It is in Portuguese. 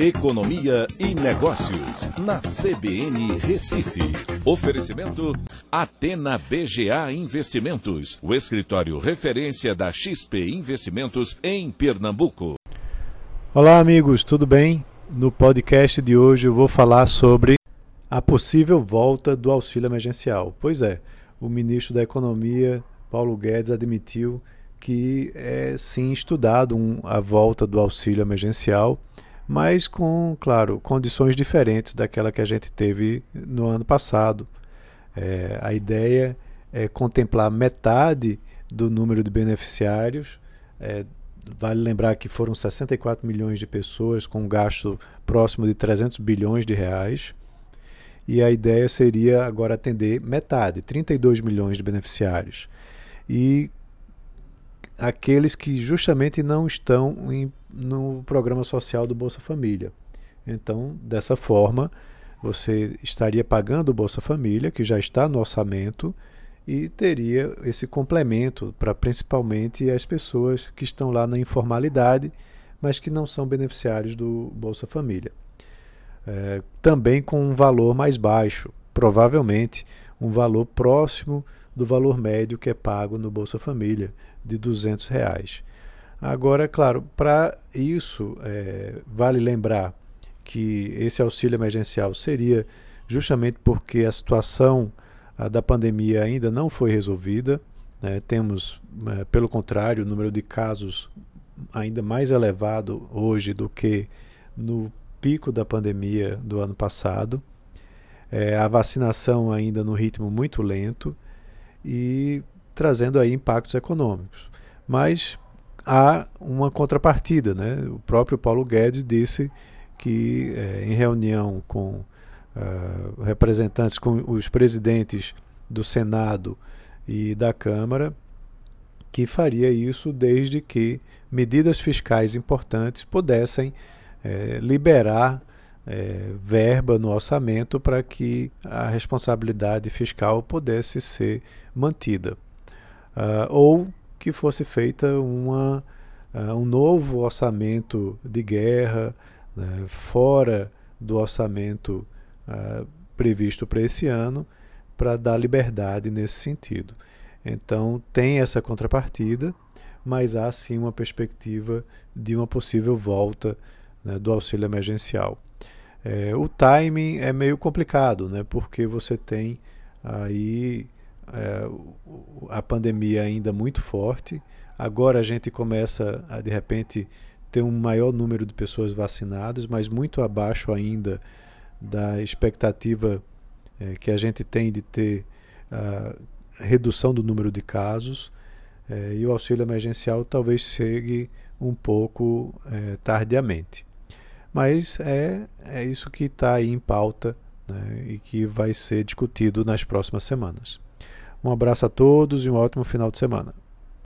Economia e Negócios, na CBN Recife. Oferecimento Atena BGA Investimentos, o escritório referência da XP Investimentos em Pernambuco. Olá, amigos, tudo bem? No podcast de hoje eu vou falar sobre a possível volta do auxílio emergencial. Pois é, o ministro da Economia, Paulo Guedes, admitiu que é sim estudado um, a volta do auxílio emergencial mas com, claro, condições diferentes daquela que a gente teve no ano passado. É, a ideia é contemplar metade do número de beneficiários. É, vale lembrar que foram 64 milhões de pessoas com um gasto próximo de 300 bilhões de reais. E a ideia seria agora atender metade, 32 milhões de beneficiários. E aqueles que justamente não estão em, no programa social do Bolsa Família. Então, dessa forma, você estaria pagando o Bolsa Família, que já está no orçamento, e teria esse complemento para principalmente as pessoas que estão lá na informalidade, mas que não são beneficiários do Bolsa Família. É, também com um valor mais baixo, provavelmente um valor próximo do valor médio que é pago no Bolsa Família, de 200 reais. Agora, claro, para isso, é, vale lembrar que esse auxílio emergencial seria justamente porque a situação a, da pandemia ainda não foi resolvida. Né? Temos, é, pelo contrário, o número de casos ainda mais elevado hoje do que no pico da pandemia do ano passado. É, a vacinação ainda no ritmo muito lento e trazendo aí impactos econômicos. Mas há uma contrapartida, né? O próprio Paulo Guedes disse que é, em reunião com uh, representantes, com os presidentes do Senado e da Câmara, que faria isso desde que medidas fiscais importantes pudessem é, liberar é, verba no orçamento para que a responsabilidade fiscal pudesse ser mantida. Uh, ou que fosse feita uma, uh, um novo orçamento de guerra né, fora do orçamento uh, previsto para esse ano, para dar liberdade nesse sentido. Então, tem essa contrapartida, mas há sim uma perspectiva de uma possível volta né, do auxílio emergencial. É, o timing é meio complicado, né? porque você tem aí é, a pandemia ainda muito forte. Agora a gente começa a de repente ter um maior número de pessoas vacinadas, mas muito abaixo ainda da expectativa é, que a gente tem de ter a redução do número de casos. É, e o auxílio emergencial talvez chegue um pouco é, tardiamente. Mas é, é isso que está aí em pauta né, e que vai ser discutido nas próximas semanas. Um abraço a todos e um ótimo final de semana.